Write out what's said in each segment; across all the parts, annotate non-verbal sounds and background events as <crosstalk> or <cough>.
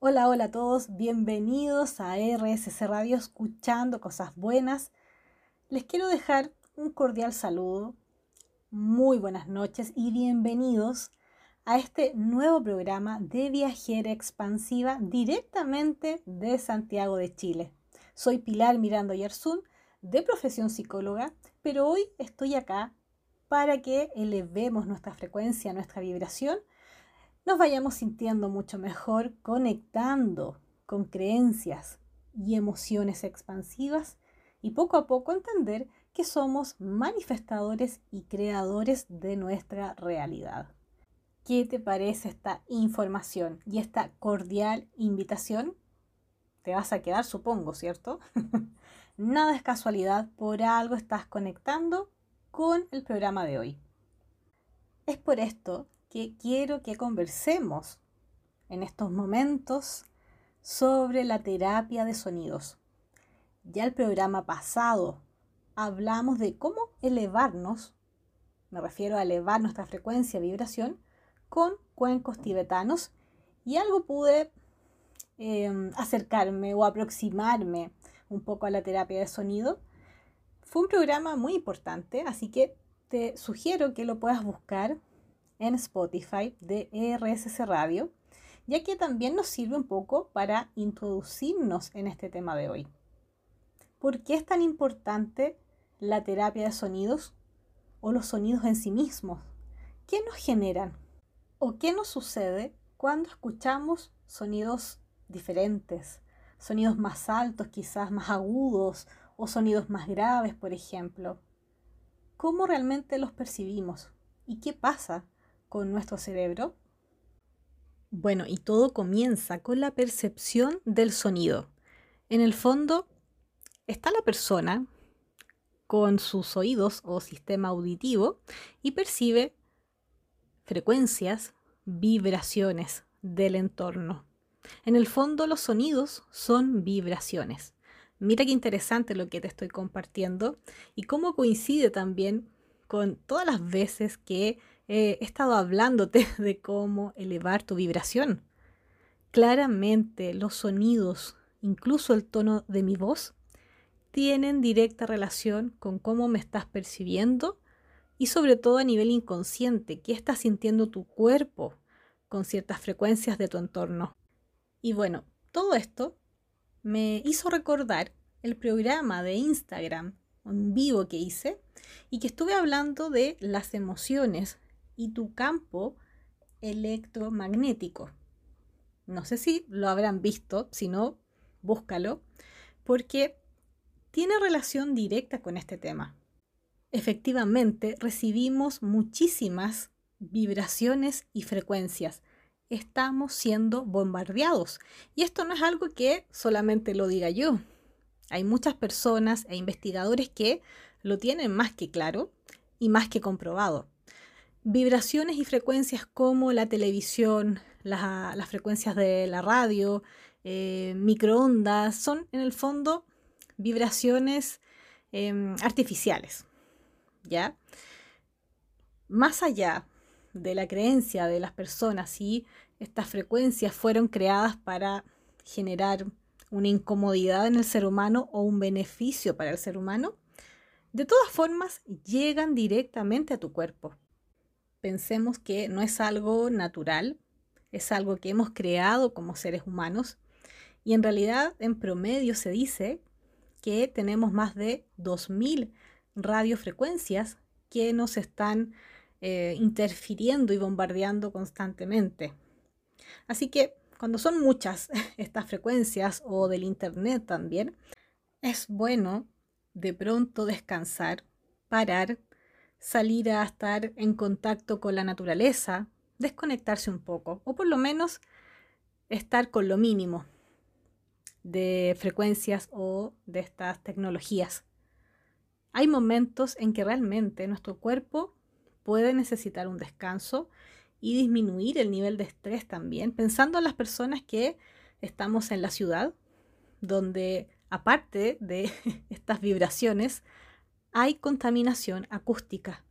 Hola, hola a todos, bienvenidos a RSC Radio escuchando cosas buenas. Les quiero dejar un cordial saludo, muy buenas noches y bienvenidos a este nuevo programa de Viajera Expansiva directamente de Santiago de Chile. Soy Pilar Mirando Yarzún, de profesión psicóloga, pero hoy estoy acá para que elevemos nuestra frecuencia, nuestra vibración nos vayamos sintiendo mucho mejor, conectando con creencias y emociones expansivas y poco a poco entender que somos manifestadores y creadores de nuestra realidad. ¿Qué te parece esta información y esta cordial invitación? Te vas a quedar, supongo, ¿cierto? <laughs> Nada es casualidad, por algo estás conectando con el programa de hoy. Es por esto que quiero que conversemos en estos momentos sobre la terapia de sonidos. Ya el programa pasado hablamos de cómo elevarnos, me refiero a elevar nuestra frecuencia vibración, con cuencos tibetanos y algo pude em, acercarme o aproximarme un poco a la terapia de sonido. Fue un programa muy importante, así que te sugiero que lo puedas buscar en Spotify de RSC Radio, ya que también nos sirve un poco para introducirnos en este tema de hoy. ¿Por qué es tan importante la terapia de sonidos o los sonidos en sí mismos? ¿Qué nos generan? ¿O qué nos sucede cuando escuchamos sonidos diferentes? Sonidos más altos, quizás más agudos, o sonidos más graves, por ejemplo. ¿Cómo realmente los percibimos? ¿Y qué pasa con nuestro cerebro? Bueno, y todo comienza con la percepción del sonido. En el fondo está la persona con sus oídos o sistema auditivo y percibe frecuencias, vibraciones del entorno. En el fondo los sonidos son vibraciones. Mira qué interesante lo que te estoy compartiendo y cómo coincide también con todas las veces que he estado hablándote <laughs> de cómo elevar tu vibración. Claramente los sonidos, incluso el tono de mi voz, tienen directa relación con cómo me estás percibiendo y sobre todo a nivel inconsciente, qué está sintiendo tu cuerpo con ciertas frecuencias de tu entorno. Y bueno, todo esto me hizo recordar el programa de Instagram en vivo que hice y que estuve hablando de las emociones y tu campo electromagnético. No sé si lo habrán visto, si no, búscalo, porque tiene relación directa con este tema. Efectivamente, recibimos muchísimas vibraciones y frecuencias. Estamos siendo bombardeados. Y esto no es algo que solamente lo diga yo. Hay muchas personas e investigadores que lo tienen más que claro y más que comprobado vibraciones y frecuencias como la televisión, las frecuencias de la radio, eh, microondas, son en el fondo vibraciones em, artificiales. ¿Ya? Más allá de la creencia de las personas si estas frecuencias fueron creadas para generar una incomodidad en el ser humano o un beneficio para el ser humano, de todas formas llegan directamente a tu cuerpo pensemos que no es algo natural, es algo que hemos creado como seres humanos y en realidad en promedio se dice que tenemos más de 2.000 radiofrecuencias que nos están eh, interfiriendo y bombardeando constantemente. Así que cuando son muchas <laughs> estas frecuencias o del Internet también, es bueno de pronto descansar, parar salir a estar en contacto con la naturaleza, desconectarse un poco, o por lo menos estar con lo mínimo de frecuencias o de estas tecnologías. Hay momentos en que realmente nuestro cuerpo puede necesitar un descanso y disminuir el nivel de estrés también, pensando en las personas que estamos en la ciudad, donde aparte de <laughs> estas vibraciones, hay contaminación acústica.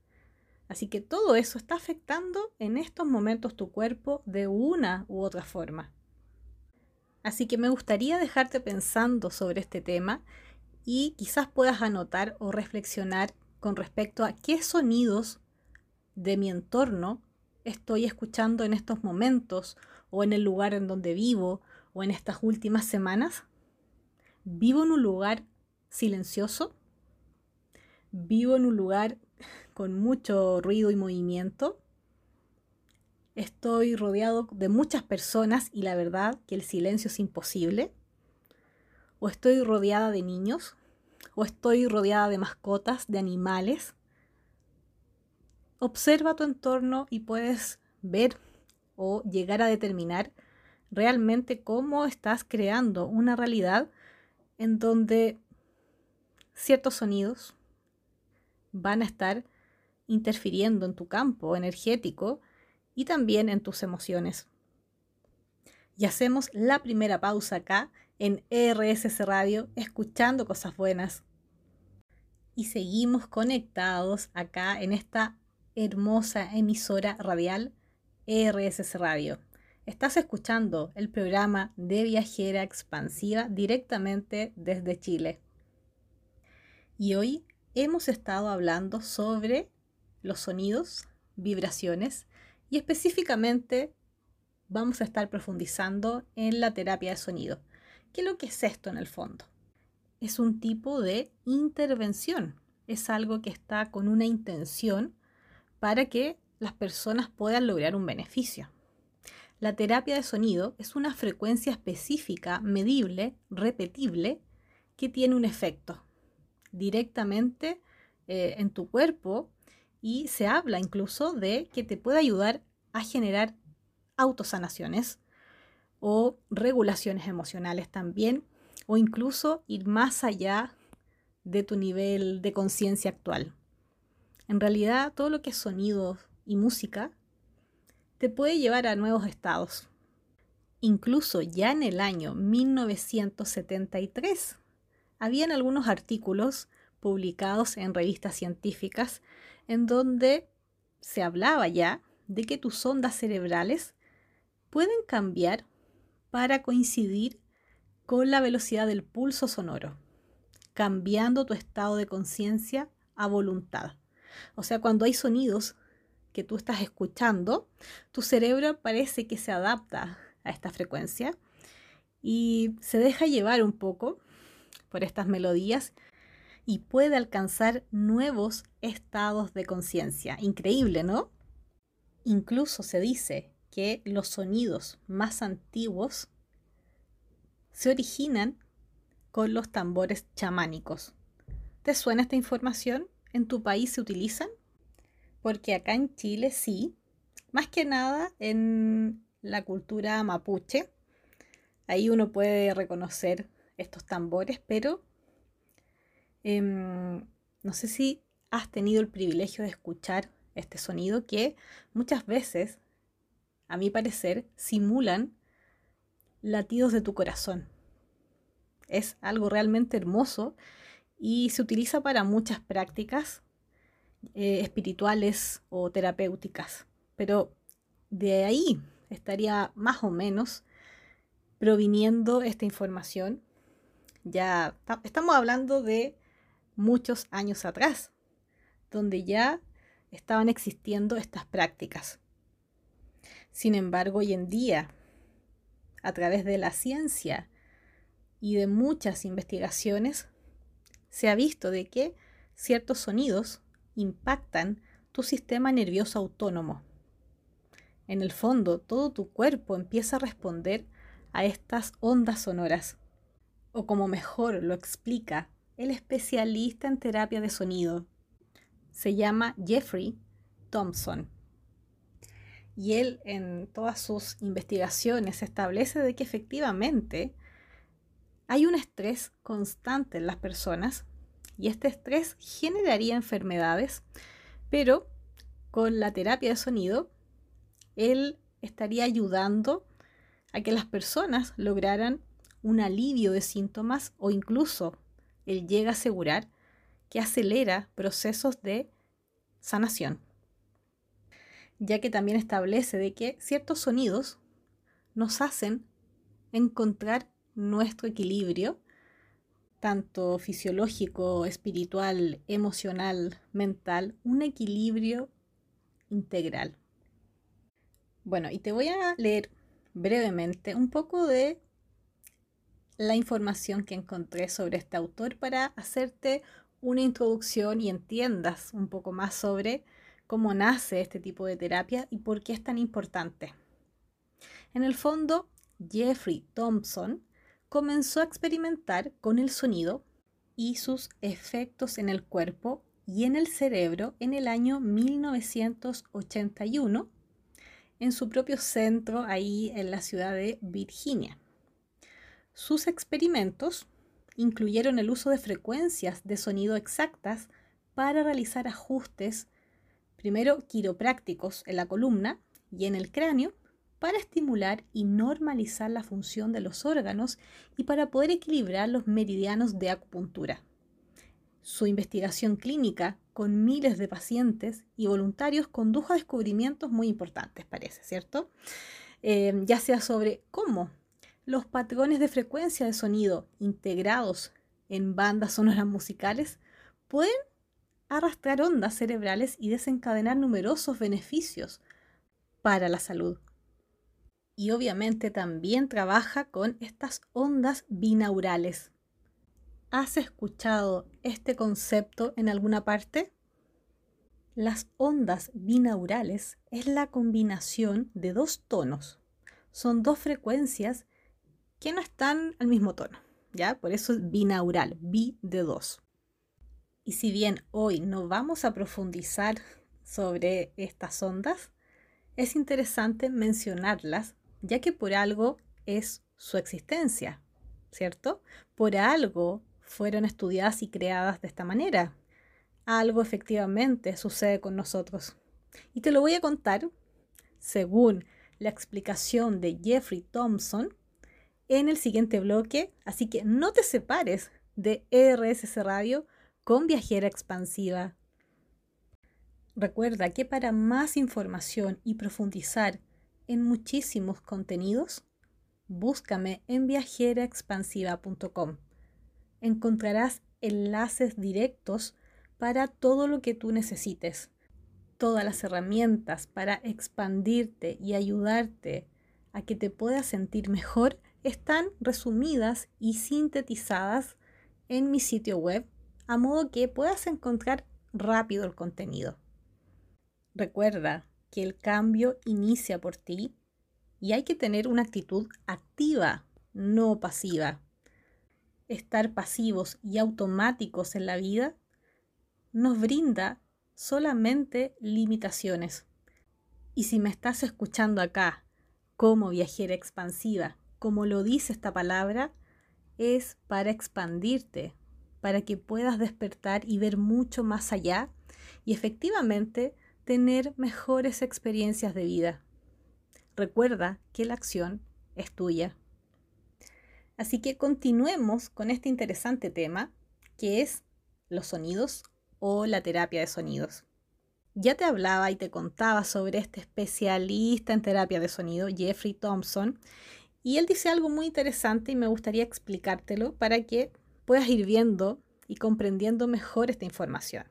Así que todo eso está afectando en estos momentos tu cuerpo de una u otra forma. Así que me gustaría dejarte pensando sobre este tema y quizás puedas anotar o reflexionar con respecto a qué sonidos de mi entorno estoy escuchando en estos momentos o en el lugar en donde vivo o en estas últimas semanas. ¿Vivo en un lugar silencioso? ¿Vivo en un lugar con mucho ruido y movimiento? Estoy rodeado de muchas personas y la verdad que el silencio es imposible. O estoy rodeada de niños. O estoy rodeada de mascotas, de animales. Observa tu entorno y puedes ver o llegar a determinar realmente cómo estás creando una realidad en donde ciertos sonidos van a estar interfiriendo en tu campo energético y también en tus emociones. Y hacemos la primera pausa acá en RSS Radio, escuchando cosas buenas. Y seguimos conectados acá en esta hermosa emisora radial RSS Radio. Estás escuchando el programa de viajera expansiva directamente desde Chile. Y hoy hemos estado hablando sobre los sonidos, vibraciones y específicamente vamos a estar profundizando en la terapia de sonido. ¿Qué es lo que es esto en el fondo? Es un tipo de intervención. Es algo que está con una intención para que las personas puedan lograr un beneficio. La terapia de sonido es una frecuencia específica, medible, repetible, que tiene un efecto directamente eh, en tu cuerpo y se habla incluso de que te puede ayudar a generar autosanaciones o regulaciones emocionales también, o incluso ir más allá de tu nivel de conciencia actual. En realidad, todo lo que es sonido y música te puede llevar a nuevos estados. Incluso ya en el año 1973 habían algunos artículos publicados en revistas científicas en donde se hablaba ya de que tus ondas cerebrales pueden cambiar para coincidir con la velocidad del pulso sonoro, cambiando tu estado de conciencia a voluntad. O sea, cuando hay sonidos que tú estás escuchando, tu cerebro parece que se adapta a esta frecuencia y se deja llevar un poco por estas melodías y puede alcanzar nuevos estados de conciencia. Increíble, ¿no? Incluso se dice que los sonidos más antiguos se originan con los tambores chamánicos. ¿Te suena esta información? ¿En tu país se utilizan? Porque acá en Chile sí, más que nada en la cultura mapuche. Ahí uno puede reconocer estos tambores, pero Em, no sé si has tenido el privilegio de escuchar este sonido que muchas veces, a mi parecer, simulan latidos de tu corazón. Es algo realmente hermoso y se utiliza para muchas prácticas eh, espirituales o terapéuticas. Pero de ahí estaría más o menos proviniendo esta información. Ya estamos hablando de muchos años atrás, donde ya estaban existiendo estas prácticas. Sin embargo, hoy en día, a través de la ciencia y de muchas investigaciones, se ha visto de que ciertos sonidos impactan tu sistema nervioso autónomo. En el fondo, todo tu cuerpo empieza a responder a estas ondas sonoras. O como mejor lo explica el especialista en terapia de sonido. Se llama Jeffrey Thompson. Y él en todas sus investigaciones establece de que efectivamente hay un estrés constante en las personas y este estrés generaría enfermedades, pero con la terapia de sonido, él estaría ayudando a que las personas lograran un alivio de síntomas o incluso él llega a asegurar que acelera procesos de sanación, ya que también establece de que ciertos sonidos nos hacen encontrar nuestro equilibrio, tanto fisiológico, espiritual, emocional, mental, un equilibrio integral. Bueno, y te voy a leer brevemente un poco de la información que encontré sobre este autor para hacerte una introducción y entiendas un poco más sobre cómo nace este tipo de terapia y por qué es tan importante. En el fondo, Jeffrey Thompson comenzó a experimentar con el sonido y sus efectos en el cuerpo y en el cerebro en el año 1981 en su propio centro ahí en la ciudad de Virginia. Sus experimentos incluyeron el uso de frecuencias de sonido exactas para realizar ajustes, primero quiroprácticos en la columna y en el cráneo, para estimular y normalizar la función de los órganos y para poder equilibrar los meridianos de acupuntura. Su investigación clínica con miles de pacientes y voluntarios condujo a descubrimientos muy importantes, parece, ¿cierto? Eh, ya sea sobre cómo los patrones de frecuencia de sonido integrados en bandas sonoras musicales pueden arrastrar ondas cerebrales y desencadenar numerosos beneficios para la salud. Y obviamente también trabaja con estas ondas binaurales. ¿Has escuchado este concepto en alguna parte? Las ondas binaurales es la combinación de dos tonos. Son dos frecuencias que no están al mismo tono, ¿ya? Por eso es binaural, bi de dos. Y si bien hoy no vamos a profundizar sobre estas ondas, es interesante mencionarlas, ya que por algo es su existencia, ¿cierto? Por algo fueron estudiadas y creadas de esta manera. Algo efectivamente sucede con nosotros. Y te lo voy a contar según la explicación de Jeffrey Thompson, en el siguiente bloque, así que no te separes de RSS Radio con Viajera Expansiva. Recuerda que para más información y profundizar en muchísimos contenidos, búscame en viajeraexpansiva.com. Encontrarás enlaces directos para todo lo que tú necesites, todas las herramientas para expandirte y ayudarte a que te puedas sentir mejor están resumidas y sintetizadas en mi sitio web, a modo que puedas encontrar rápido el contenido. Recuerda que el cambio inicia por ti y hay que tener una actitud activa, no pasiva. Estar pasivos y automáticos en la vida nos brinda solamente limitaciones. Y si me estás escuchando acá como viajera expansiva como lo dice esta palabra, es para expandirte, para que puedas despertar y ver mucho más allá y efectivamente tener mejores experiencias de vida. Recuerda que la acción es tuya. Así que continuemos con este interesante tema que es los sonidos o la terapia de sonidos. Ya te hablaba y te contaba sobre este especialista en terapia de sonido, Jeffrey Thompson, y él dice algo muy interesante y me gustaría explicártelo para que puedas ir viendo y comprendiendo mejor esta información.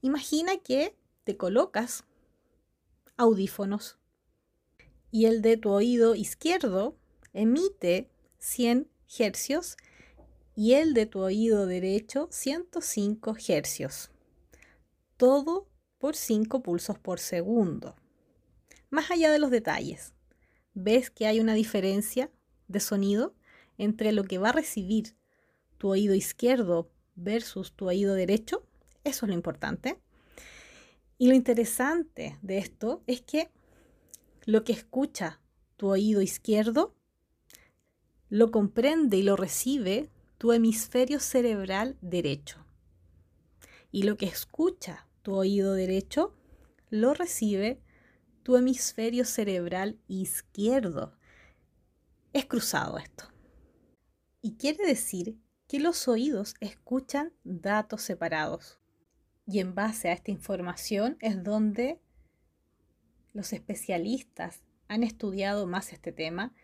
Imagina que te colocas audífonos y el de tu oído izquierdo emite 100 hercios y el de tu oído derecho 105 hercios. Todo por 5 pulsos por segundo. Más allá de los detalles, ves que hay una diferencia de sonido entre lo que va a recibir tu oído izquierdo versus tu oído derecho. Eso es lo importante. Y lo interesante de esto es que lo que escucha tu oído izquierdo lo comprende y lo recibe tu hemisferio cerebral derecho. Y lo que escucha tu oído derecho lo recibe tu hemisferio cerebral izquierdo. Es cruzado esto. Y quiere decir que los oídos escuchan datos separados. Y en base a esta información es donde los especialistas han estudiado más este tema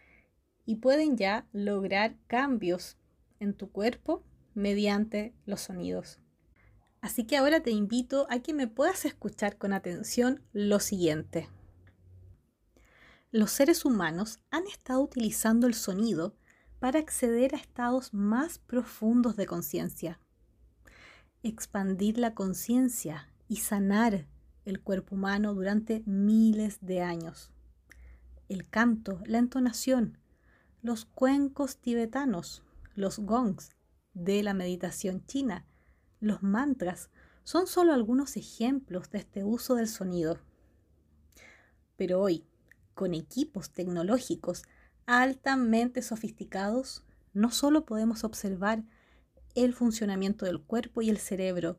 y pueden ya lograr cambios en tu cuerpo mediante los sonidos. Así que ahora te invito a que me puedas escuchar con atención lo siguiente. Los seres humanos han estado utilizando el sonido para acceder a estados más profundos de conciencia, expandir la conciencia y sanar el cuerpo humano durante miles de años. El canto, la entonación, los cuencos tibetanos, los gongs de la meditación china, los mantras, son solo algunos ejemplos de este uso del sonido. Pero hoy, con equipos tecnológicos altamente sofisticados, no solo podemos observar el funcionamiento del cuerpo y el cerebro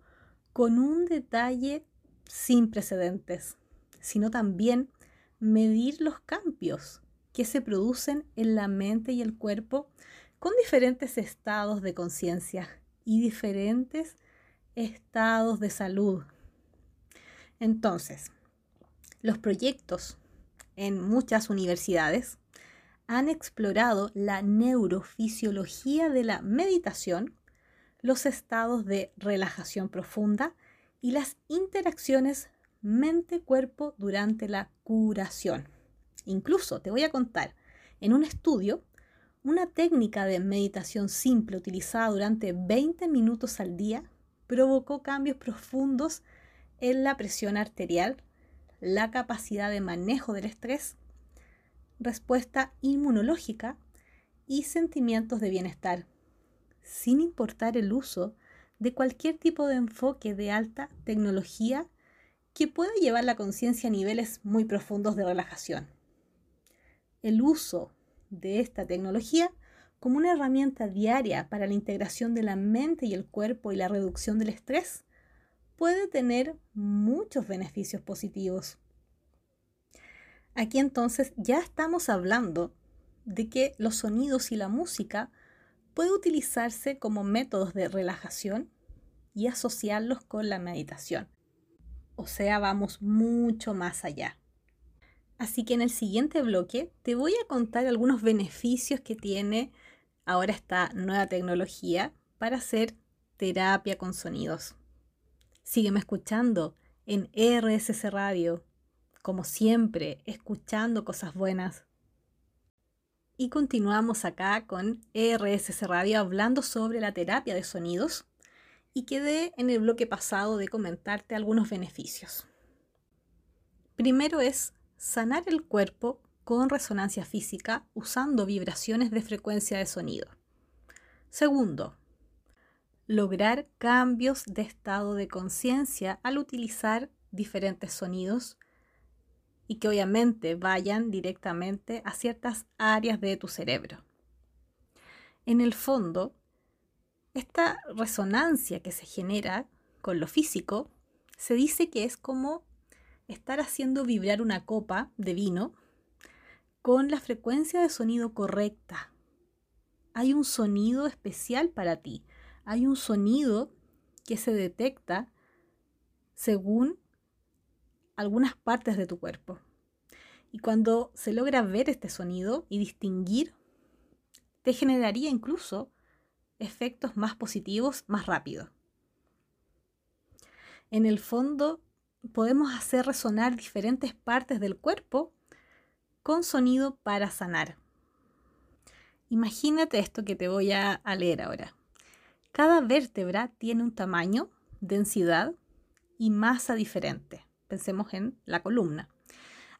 con un detalle sin precedentes, sino también medir los cambios que se producen en la mente y el cuerpo con diferentes estados de conciencia y diferentes estados de salud. Entonces, los proyectos en muchas universidades han explorado la neurofisiología de la meditación, los estados de relajación profunda y las interacciones mente-cuerpo durante la curación. Incluso te voy a contar, en un estudio, una técnica de meditación simple utilizada durante 20 minutos al día provocó cambios profundos en la presión arterial, la capacidad de manejo del estrés, respuesta inmunológica y sentimientos de bienestar, sin importar el uso de cualquier tipo de enfoque de alta tecnología que pueda llevar la conciencia a niveles muy profundos de relajación. El uso de esta tecnología como una herramienta diaria para la integración de la mente y el cuerpo y la reducción del estrés puede tener muchos beneficios positivos. Aquí entonces ya estamos hablando de que los sonidos y la música puede utilizarse como métodos de relajación y asociarlos con la meditación. O sea, vamos mucho más allá. Así que en el siguiente bloque te voy a contar algunos beneficios que tiene ahora esta nueva tecnología para hacer terapia con sonidos. Sígueme escuchando en RSC Radio, como siempre, escuchando cosas buenas. Y continuamos acá con RSC Radio hablando sobre la terapia de sonidos y quedé en el bloque pasado de comentarte algunos beneficios. Primero es sanar el cuerpo con resonancia física usando vibraciones de frecuencia de sonido. Segundo, lograr cambios de estado de conciencia al utilizar diferentes sonidos y que obviamente vayan directamente a ciertas áreas de tu cerebro. En el fondo, esta resonancia que se genera con lo físico se dice que es como estar haciendo vibrar una copa de vino con la frecuencia de sonido correcta. Hay un sonido especial para ti. Hay un sonido que se detecta según algunas partes de tu cuerpo. Y cuando se logra ver este sonido y distinguir, te generaría incluso efectos más positivos más rápido. En el fondo, podemos hacer resonar diferentes partes del cuerpo con sonido para sanar. Imagínate esto que te voy a, leer ahora. Cada vértebra tiene un tamaño, densidad y masa diferente. Pensemos en la columna.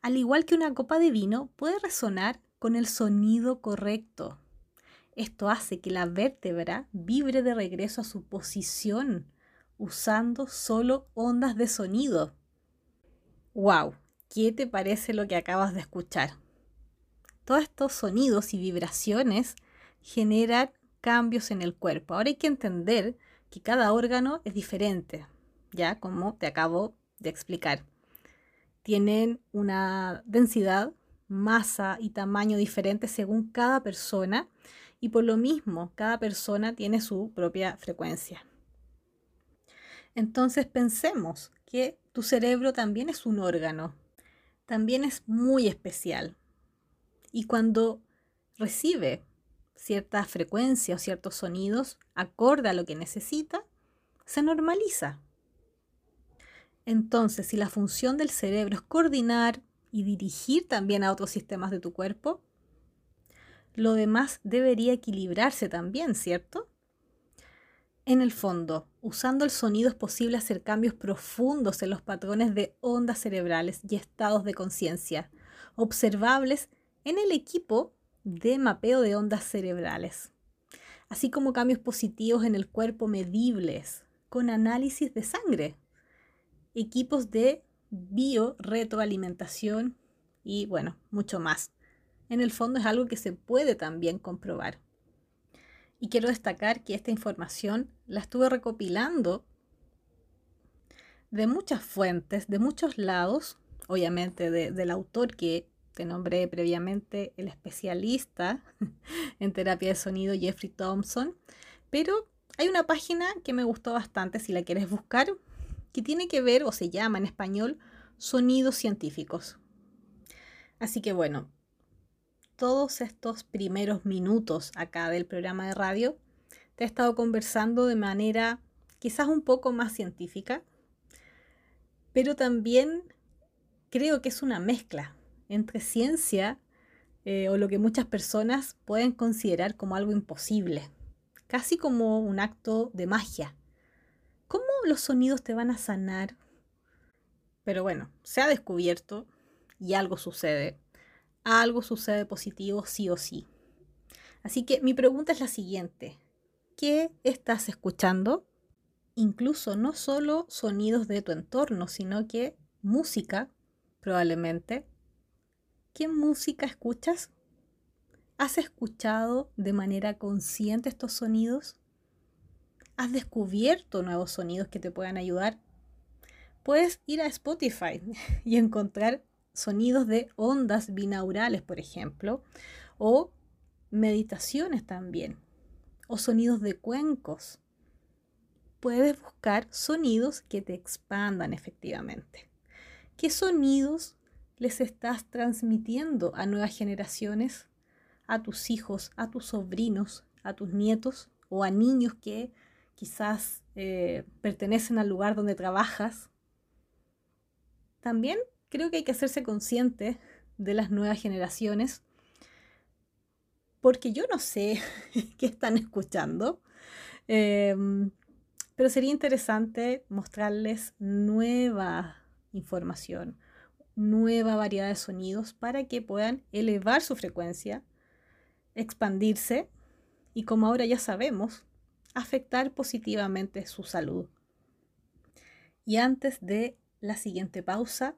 Al igual que una copa de vino, puede resonar con el sonido correcto. Esto hace que la vértebra vibre de regreso a su posición usando solo ondas de sonido. ¡Wow! ¿Qué te parece lo que acabas de escuchar? Todos estos sonidos y vibraciones generan cambios en el cuerpo. Ahora hay que entender que cada órgano es diferente, ya como te acabo de explicar. Tienen una densidad, masa y tamaño diferente según cada persona y por lo mismo cada persona tiene su propia frecuencia. Entonces pensemos que tu cerebro también es un órgano, también es muy especial. Y cuando recibe cierta frecuencia o ciertos sonidos acorde a lo que necesita, se normaliza. Entonces, si la función del cerebro es coordinar y dirigir también a otros sistemas de tu cuerpo, lo demás debería equilibrarse también, ¿cierto? En el fondo, usando el sonido es posible hacer cambios profundos en los patrones de ondas cerebrales y estados de conciencia, observables en el equipo de mapeo de ondas cerebrales, así como cambios positivos en el cuerpo medibles con análisis de sangre, equipos de bioretroalimentación y bueno, mucho más. En el fondo es algo que se puede también comprobar. Y quiero destacar que esta información la estuve recopilando de muchas fuentes, de muchos lados, obviamente del autor que te nombré previamente, el especialista <laughs> en terapia de sonido Jeffrey Thompson, pero hay una página que me gustó bastante si la quieres buscar, que tiene que ver, o se llama en español, sonidos científicos. Así que bueno, todos estos primeros minutos acá del programa de radio, te he estado conversando de manera quizás un poco más científica, pero también creo que es una mezcla entre ciencia eh, o lo que muchas personas pueden considerar como algo imposible, casi como un acto de magia. ¿Cómo los sonidos te van a sanar? Pero bueno, se ha descubierto y algo sucede algo sucede positivo sí o sí. Así que mi pregunta es la siguiente. ¿Qué estás escuchando? Incluso no solo sonidos de tu entorno, sino que música, probablemente. ¿Qué música escuchas? ¿Has escuchado de manera consciente estos sonidos? ¿Has descubierto nuevos sonidos que te puedan ayudar? Puedes ir a Spotify <laughs> y encontrar sonidos de ondas binaurales, por ejemplo, o meditaciones también, o sonidos de cuencos. Puedes buscar sonidos que te expandan efectivamente. ¿Qué sonidos les estás transmitiendo a nuevas generaciones, a tus hijos, a tus sobrinos, a tus nietos o a niños que quizás eh, pertenecen al lugar donde trabajas? También creo que hay que hacerse consciente de las nuevas generaciones, porque yo no sé <laughs> qué están escuchando, em, pero sería interesante mostrarles nueva información, nueva variedad de sonidos para que puedan elevar su frecuencia, expandirse y como ahora ya sabemos, afectar positivamente su salud. Y antes de la siguiente pausa,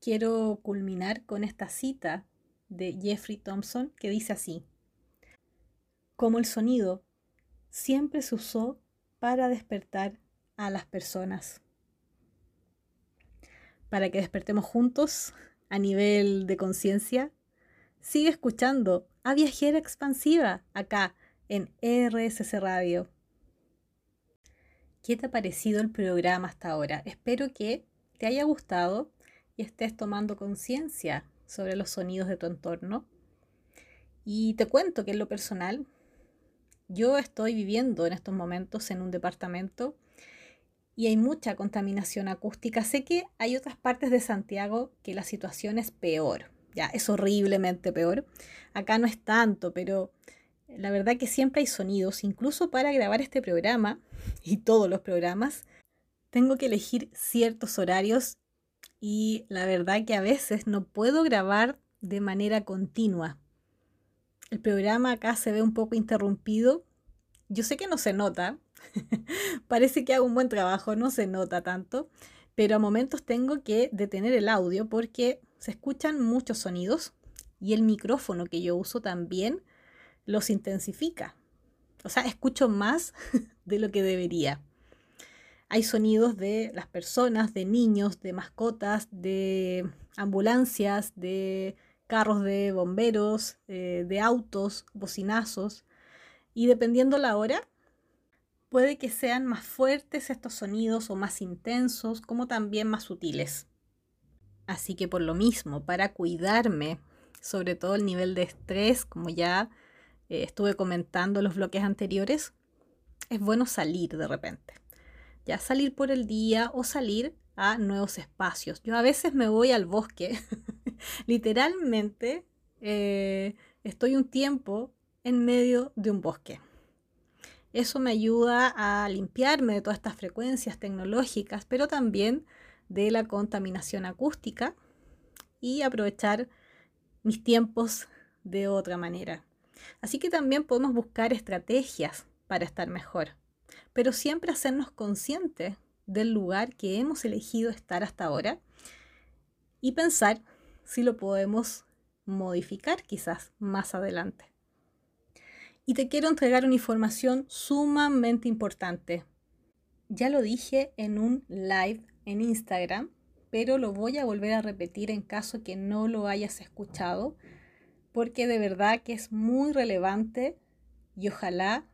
quiero culminar con esta cita de Jeffrey Thompson que dice así, como el sonido siempre se usó para despertar a las personas, para que despertemos juntos a nivel de conciencia, sigue escuchando a Viajera Expansiva acá en RSC Radio. ¿Qué te ha parecido el programa hasta ahora? Espero que te haya gustado estés tomando conciencia sobre los sonidos de tu entorno. Y te cuento que en lo personal, yo estoy viviendo en estos momentos en un departamento y hay mucha contaminación acústica. Sé que hay otras partes de Santiago que la situación es peor, ya es horriblemente peor. Acá no es tanto, pero la verdad que siempre hay sonidos, incluso para grabar este programa <laughs> y todos los programas, tengo que elegir ciertos horarios y la verdad que a veces no puedo grabar de manera continua. El programa acá se ve un poco interrumpido. Yo sé que no se nota, <laughs> parece que hago un buen trabajo, no se nota tanto, pero a momentos tengo que detener el audio porque se escuchan muchos sonidos y el micrófono que yo uso también los intensifica. O sea, escucho más <laughs> de lo que debería. Hay sonidos de las personas, de niños, de mascotas, de ambulancias, de carros de bomberos, eh, de autos, bocinazos. Y dependiendo la hora, puede que sean más fuertes estos sonidos o más intensos, como también más sutiles. Así que por lo mismo, para cuidarme sobre todo el nivel de estrés, como ya eh, estuve comentando en los bloques anteriores, es bueno salir de repente. Ya salir por el día o salir a nuevos espacios. Yo a veces me voy al bosque, <laughs> literalmente eh, estoy un tiempo en medio de un bosque. Eso me ayuda a limpiarme de todas estas frecuencias tecnológicas, pero también de la contaminación acústica y aprovechar mis tiempos de otra manera. Así que también podemos buscar estrategias para estar mejor, pero siempre hacernos conscientes del lugar que hemos elegido estar hasta ahora y pensar si lo podemos modificar quizás más adelante. Y te quiero entregar una información sumamente importante. Ya lo dije en un live en Instagram, pero lo voy a volver a repetir en caso que no lo hayas escuchado, porque de verdad que es muy relevante y ojalá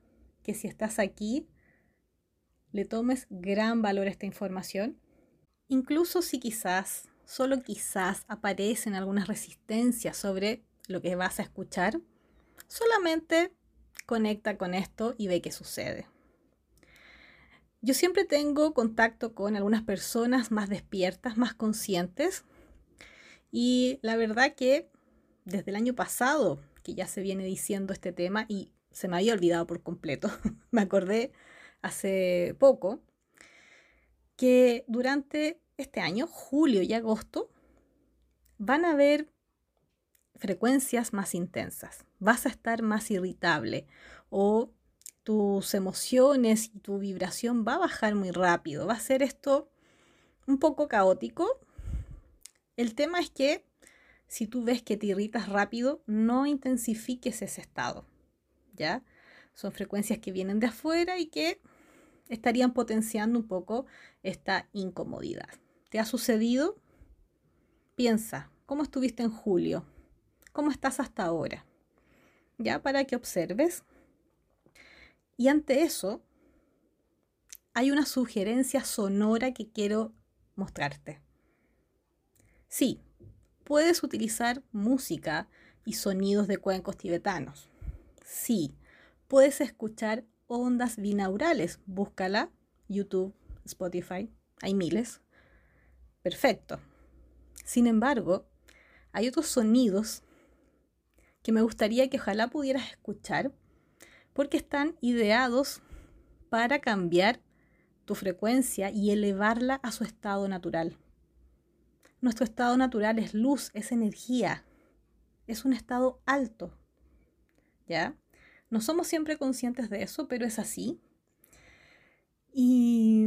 que si estás aquí le tomes gran valor a esta información, incluso si quizás, solo quizás aparecen algunas resistencias sobre lo que vas a escuchar, solamente conecta con esto y ve qué sucede. Yo siempre tengo contacto con algunas personas más despiertas, más conscientes. Y la verdad que desde el año pasado que ya se viene diciendo este tema y se me había olvidado por completo, <laughs> me acordé hace poco, que durante este año, julio y agosto, van a haber frecuencias más intensas, vas a estar más irritable o tus emociones y tu vibración va a bajar muy rápido. Va a ser esto un poco caótico. El tema es que si tú ves que te irritas rápido, no intensifiques ese estado. ¿Ya? Son frecuencias que vienen de afuera y que estarían potenciando un poco esta incomodidad. ¿Te ha sucedido? Piensa, ¿cómo estuviste en julio? ¿Cómo estás hasta ahora? Ya para que observes y ante eso, hay una sugerencia sonora que quiero mostrarte. Sí, puedes utilizar música y sonidos de cuencos tibetanos. Sí, puedes escuchar ondas binaurales. Búscala, YouTube, Spotify, hay miles. Perfecto. Sin embargo, hay otros sonidos que me gustaría que ojalá pudieras escuchar porque están ideados para cambiar tu frecuencia y elevarla a su estado natural. Nuestro estado natural es luz, es energía, es un estado alto. ¿Ya? No somos siempre conscientes de eso, pero es así. Y,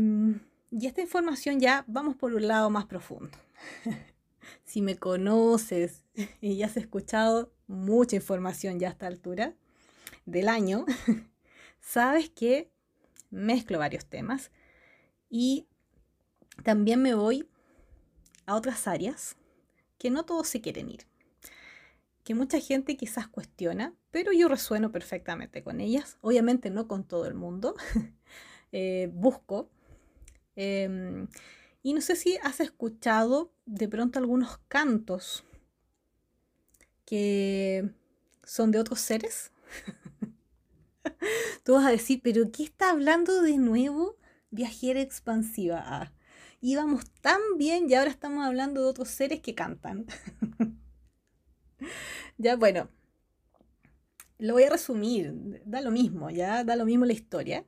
y esta información ya vamos por un lado más profundo. <laughs> si me conoces y ya has escuchado mucha información ya a esta altura, del año, <laughs> sabes que mezclo varios temas y también me voy a otras áreas que no todos se quieren ir, que mucha gente quizás cuestiona, pero yo resueno perfectamente con ellas, obviamente no con todo el mundo, <laughs> eh, busco. Em, y no sé si has escuchado de pronto algunos cantos que son de otros seres. <laughs> Tú vas a decir, pero ¿qué está hablando de nuevo? Viajera expansiva. Ah, íbamos tan bien y ahora estamos hablando de otros seres que cantan. <laughs> ya, bueno, lo voy a resumir, da lo mismo, ya da lo mismo la historia,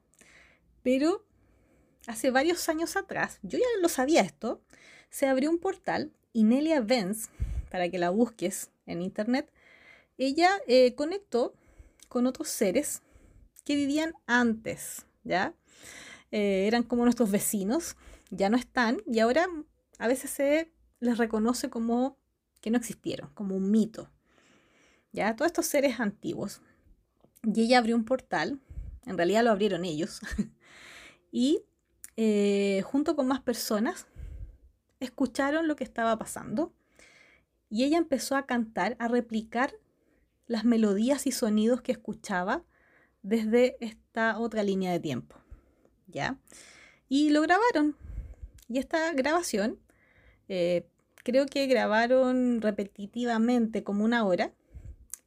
pero hace varios años atrás, yo ya lo sabía esto, se abrió un portal y Nelia Benz, para que la busques en internet, ella eh, conectó con otros seres que vivían antes, ¿ya? Eh, eran como nuestros vecinos, ya no están y ahora a veces se les reconoce como que no existieron, como un mito, ¿ya? Todos estos seres antiguos. Y ella abrió un portal, en realidad lo abrieron ellos, <laughs> y eh, junto con más personas escucharon lo que estaba pasando y ella empezó a cantar, a replicar las melodías y sonidos que escuchaba desde esta otra línea de tiempo. ¿Ya? Y lo grabaron. Y esta grabación, eh, creo que grabaron repetitivamente como una hora,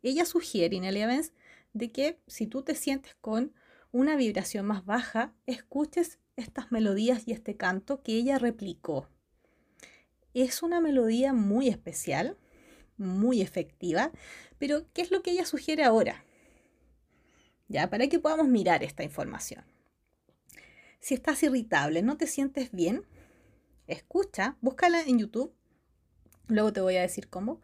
ella sugiere, Inelia Evans, de que si tú te sientes con una vibración más baja, escuches estas melodías y este canto que ella replicó. Es una melodía muy especial, muy efectiva, pero ¿qué es lo que ella sugiere ahora? Ya, para que podamos mirar esta información. Si estás irritable, no te sientes bien, escucha, búscala en YouTube, luego te voy a decir cómo,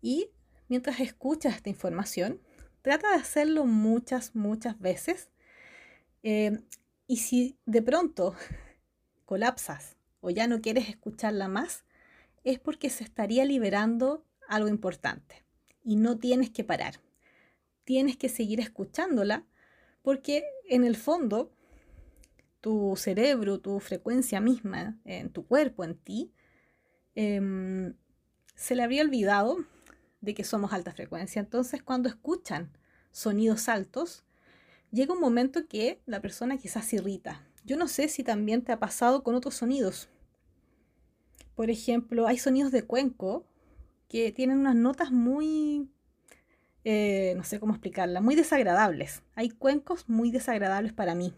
y mientras escuchas esta información, trata de hacerlo muchas, muchas veces. Eh, y si de pronto <laughs> colapsas o ya no quieres escucharla más, es porque se estaría liberando algo importante y no tienes que parar. Tienes que seguir escuchándola porque en el fondo tu cerebro, tu frecuencia misma, en tu cuerpo, en ti, em, se le habría olvidado de que somos alta frecuencia. Entonces cuando escuchan sonidos altos, llega un momento que la persona quizás se irrita. Yo no sé si también te ha pasado con otros sonidos. Por ejemplo, hay sonidos de cuenco que tienen unas notas muy, eh, no sé cómo explicarla, muy desagradables. Hay cuencos muy desagradables para mí.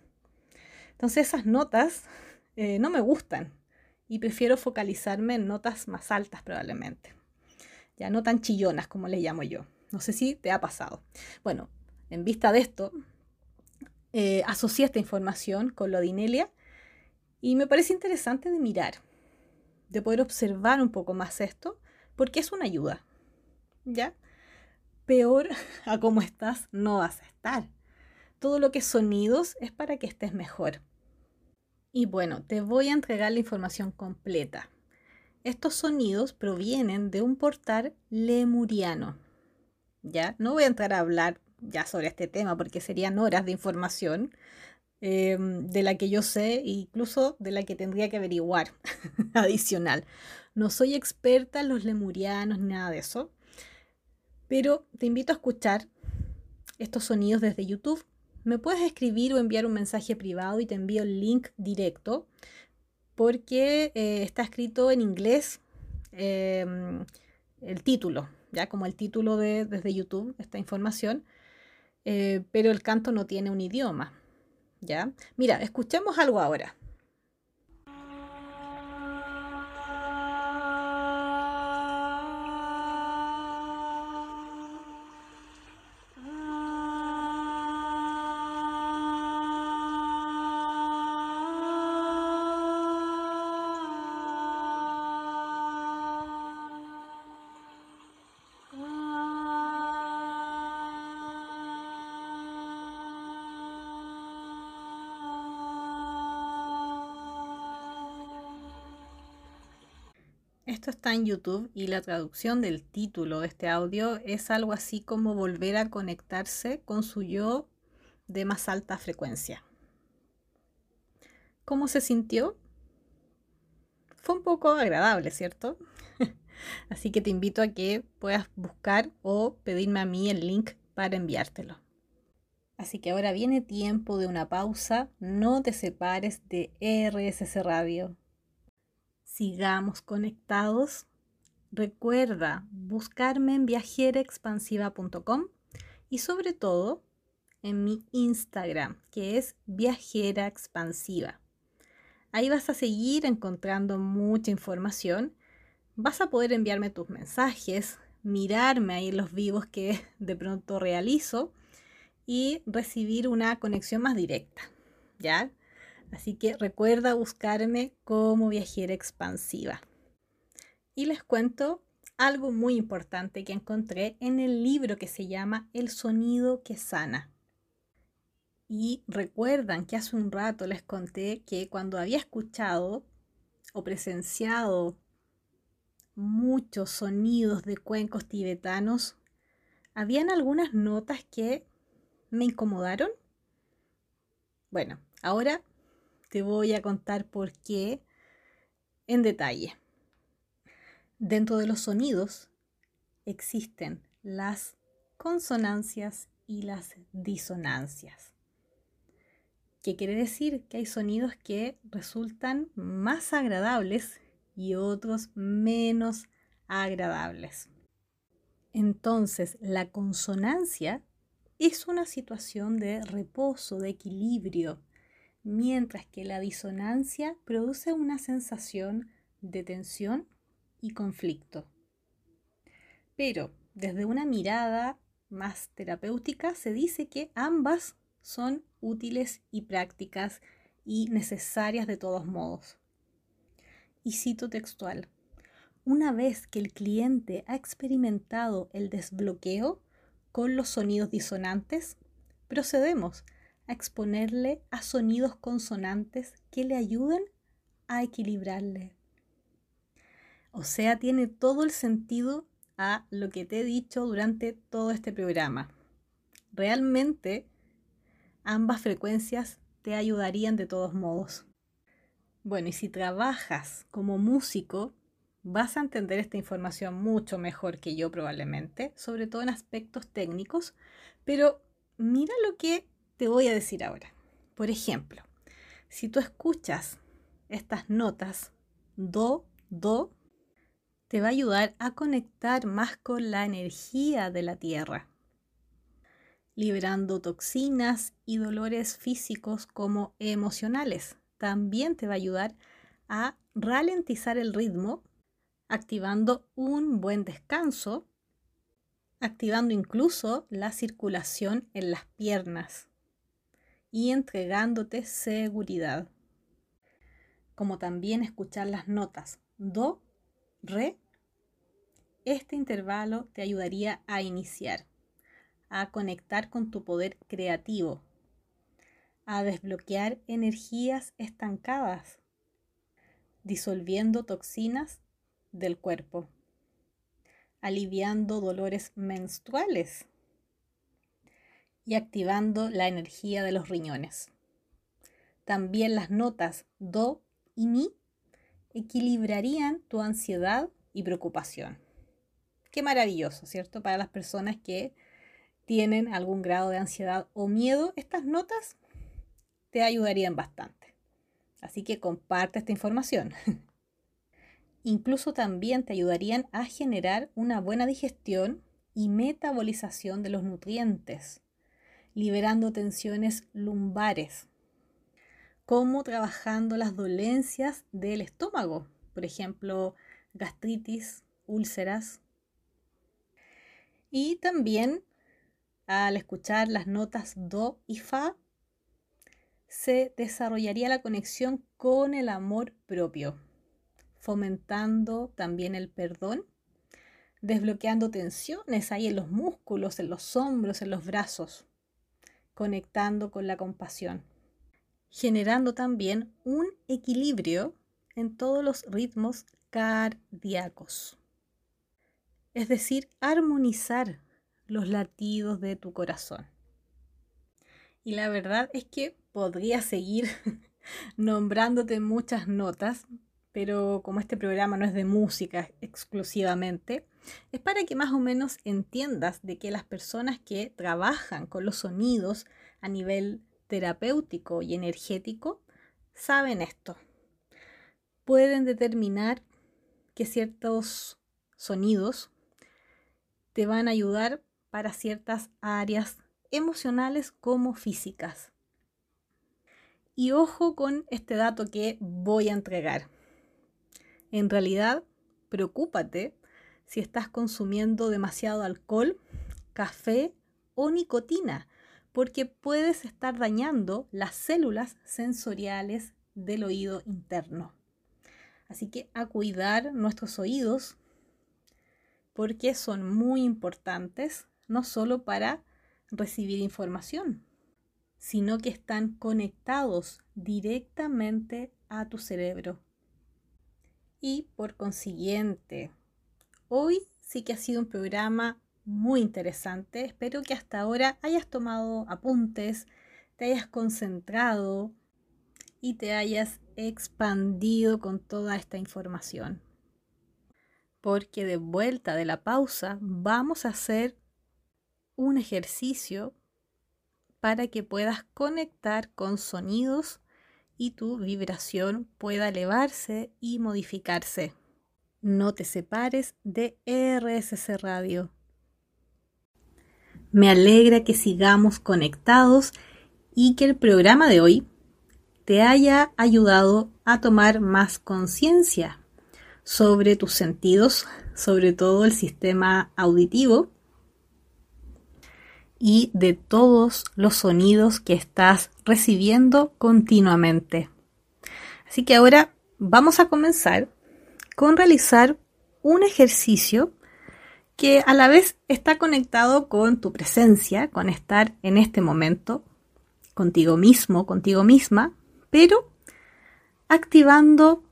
Entonces esas notas eh, no me gustan y prefiero focalizarme en notas más altas probablemente. Ya no tan chillonas como les llamo yo. No sé si te ha pasado. Bueno, en vista de esto, eh, asocié esta información con lo de Inelia y me parece interesante de mirar, de poder observar un poco más esto, porque es una ayuda. ¿Ya? Peor <laughs> a cómo estás no vas a estar. Todo lo que es sonidos es para que estés mejor. Y bueno, te voy a entregar la información completa. Estos sonidos provienen de un portal lemuriano. ¿Ya? No voy a entrar a hablar ya sobre este tema porque serían horas de información em, de la que yo sé incluso de la que tendría que averiguar <laughs> adicional. No soy experta en los lemurianos ni nada de eso, pero te invito a escuchar estos sonidos desde YouTube. Me puedes escribir o enviar un mensaje privado y te envío el link directo porque eh, está escrito en inglés em, el título, ya como el título de, desde YouTube, esta información, eh, pero el canto no tiene un idioma, Mira, escuchemos algo ahora. Está en YouTube y la traducción del título de este audio es algo así como volver a conectarse con su yo de más alta frecuencia. ¿Cómo se sintió? Fue un poco agradable, ¿cierto? <laughs> así que te invito a que puedas buscar o pedirme a mí el link para enviártelo. Así que ahora viene tiempo de una pausa. No te separes de RSS Radio sigamos conectados. Recuerda buscarme en viajeraexpansiva.com y sobre todo en mi Instagram, que es Viajera Expansiva. Ahí vas a seguir encontrando mucha información. Vas a poder enviarme tus mensajes, mirarme ahí los vivos que <laughs> de pronto realizo y recibir una conexión más directa. ¿Ya? Así que recuerda buscarme como viajera expansiva. Y les cuento algo muy importante que encontré en el libro que se llama El sonido que sana. Y recuerdan que hace un rato les conté que cuando había escuchado o presenciado muchos sonidos de cuencos tibetanos, habían algunas notas que me incomodaron. Bueno, ahora te voy a contar por qué en detalle. Dentro de los sonidos existen las consonancias y las disonancias. ¿Qué quiere decir? Que hay sonidos que resultan más agradables y otros menos agradables. Entonces, la consonancia es una situación de reposo, de equilibrio, mientras que la disonancia produce una sensación de tensión y conflicto. Pero desde una mirada más terapéutica se dice que ambas son útiles y prácticas y necesarias de todos modos. Y cito textual, una vez que el cliente ha experimentado el desbloqueo con los sonidos disonantes, procedemos a exponerle a sonidos consonantes que le ayuden a equilibrarle. O sea, tiene todo el sentido a lo que te he dicho durante todo este programa. Realmente ambas frecuencias te ayudarían de todos modos. Bueno, y si trabajas como músico, vas a entender esta información mucho mejor que yo probablemente, sobre todo en aspectos técnicos, pero mira lo que te voy a decir ahora. Por ejemplo, si tú escuchas estas notas do, do, te va a ayudar a conectar más con la energía de la tierra, liberando toxinas y dolores físicos como emocionales. También te va a ayudar a ralentizar el ritmo, activando un buen descanso, activando incluso la circulación en las piernas y entregándote seguridad. Como también escuchar las notas do, re, este intervalo te ayudaría a iniciar, a conectar con tu poder creativo, a desbloquear energías estancadas, disolviendo toxinas del cuerpo, aliviando dolores menstruales y activando la energía de los riñones. También las notas do y mi equilibrarían tu ansiedad y preocupación. Qué maravilloso, ¿cierto? Para las personas que tienen algún grado de ansiedad o miedo, estas notas te ayudarían bastante. Así que comparte esta información. <laughs> Incluso también te ayudarían a generar una buena digestión y metabolización de los nutrientes, liberando tensiones lumbares, como trabajando las dolencias del estómago, por ejemplo, gastritis, úlceras. Y también al escuchar las notas do y fa, se desarrollaría la conexión con el amor propio, fomentando también el perdón, desbloqueando tensiones ahí en los músculos, en los hombros, en los brazos, conectando con la compasión generando también un equilibrio en todos los ritmos cardíacos. Es decir, armonizar los latidos de tu corazón. Y la verdad es que podría seguir <laughs> nombrándote muchas notas, pero como este programa no es de música exclusivamente, es para que más o menos entiendas de que las personas que trabajan con los sonidos a nivel terapéutico y energético saben esto. Pueden determinar que ciertos sonidos te van a ayudar para ciertas áreas emocionales como físicas. Y ojo con este dato que voy a entregar. En realidad, preocúpate si estás consumiendo demasiado alcohol, café o nicotina, porque puedes estar dañando las células sensoriales del oído interno. Así que a cuidar nuestros oídos porque son muy importantes no solo para recibir información, sino que están conectados directamente a tu cerebro. Y por consiguiente, hoy sí que ha sido un programa muy interesante. Espero que hasta ahora hayas tomado apuntes, te hayas concentrado y te hayas expandido con toda esta información. Porque de vuelta de la pausa vamos a hacer un ejercicio para que puedas conectar con sonidos y tu vibración pueda elevarse y modificarse. No te separes de RSC Radio. Me alegra que sigamos conectados y que el programa de hoy te haya ayudado a tomar más conciencia sobre tus sentidos, sobre todo el sistema auditivo y de todos los sonidos que estás recibiendo continuamente. Así que ahora vamos a comenzar con realizar un ejercicio que a la vez está conectado con tu presencia, con estar en este momento, contigo mismo, contigo misma, pero activando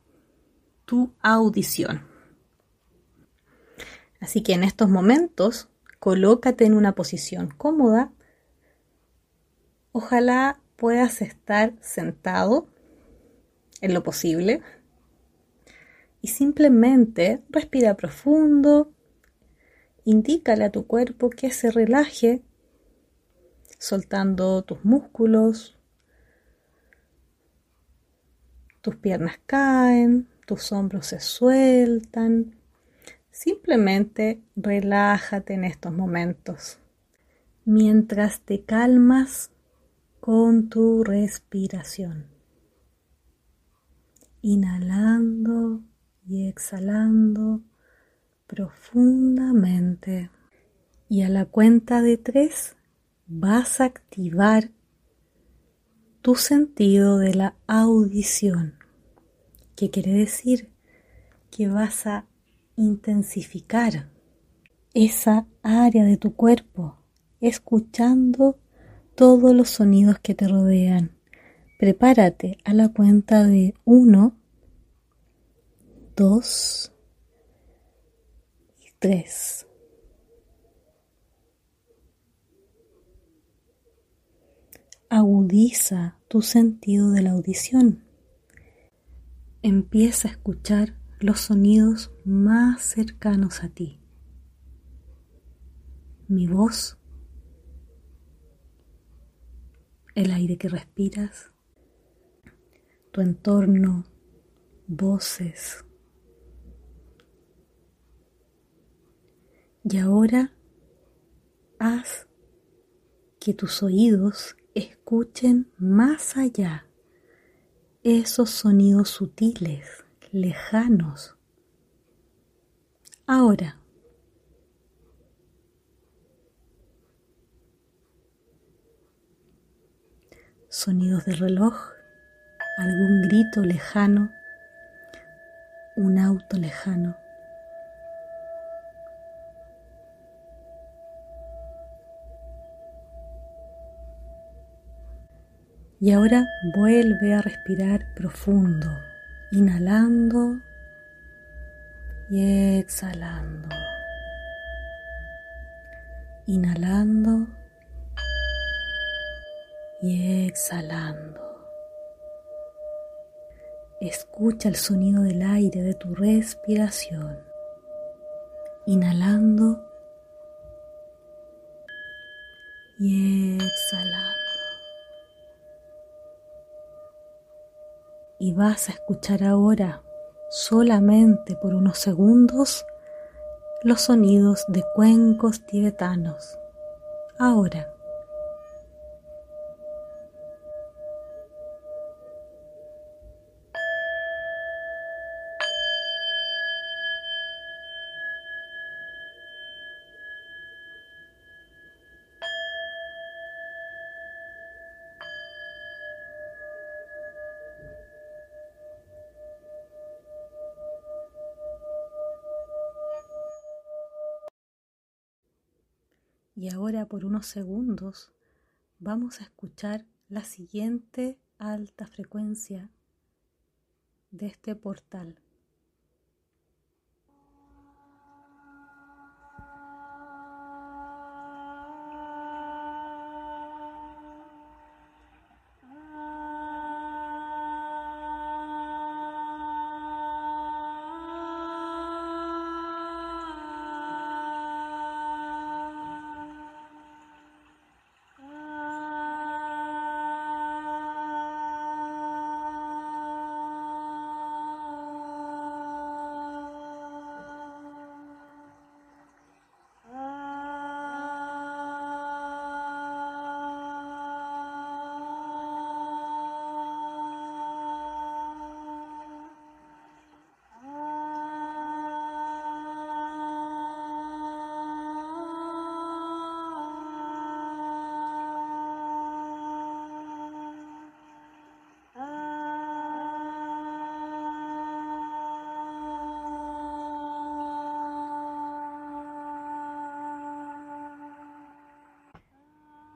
tu audición. Así que en estos momentos, colócate en una posición cómoda. Ojalá puedas estar sentado en lo posible y simplemente respira profundo, indícale a tu cuerpo que se relaje, soltando tus músculos, tus piernas caen, tus hombros se sueltan. Simplemente relájate en estos momentos mientras te calmas con tu respiración. Inhalando y exhalando profundamente. Y a la cuenta de tres vas a activar tu sentido de la audición. ¿Qué quiere decir? Que vas a intensificar esa área de tu cuerpo, escuchando todos los sonidos que te rodean. Prepárate a la cuenta de uno, dos y tres. Agudiza tu sentido de la audición. Empieza a escuchar los sonidos más cercanos a ti. Mi voz, el aire que respiras, tu entorno, voces. Y ahora haz que tus oídos escuchen más allá esos sonidos sutiles lejanos. Ahora, sonidos de reloj, algún grito lejano, un auto lejano. Y ahora vuelve a respirar profundo inhalando y exhalando. Inhalando y exhalando. Escucha el sonido del aire de tu respiración. Inhalando y exhalando. Y vas a escuchar ahora, solamente por unos segundos, los sonidos de cuencos tibetanos. Ahora. Por unos segundos vamos a escuchar la siguiente alta frecuencia de este portal.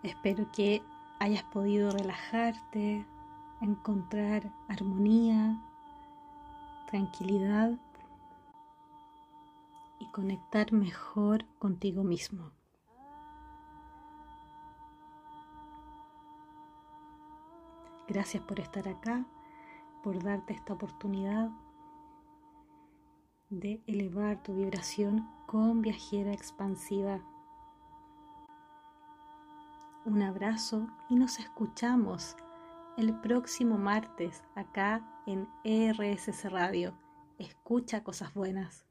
Espero que hayas podido relajarte, encontrar armonía, tranquilidad y conectar mejor contigo mismo. Gracias por estar acá, por darte esta oportunidad de elevar tu vibración con viajera expansiva. Un abrazo y nos escuchamos el próximo martes acá en ERSC Radio. Escucha cosas buenas.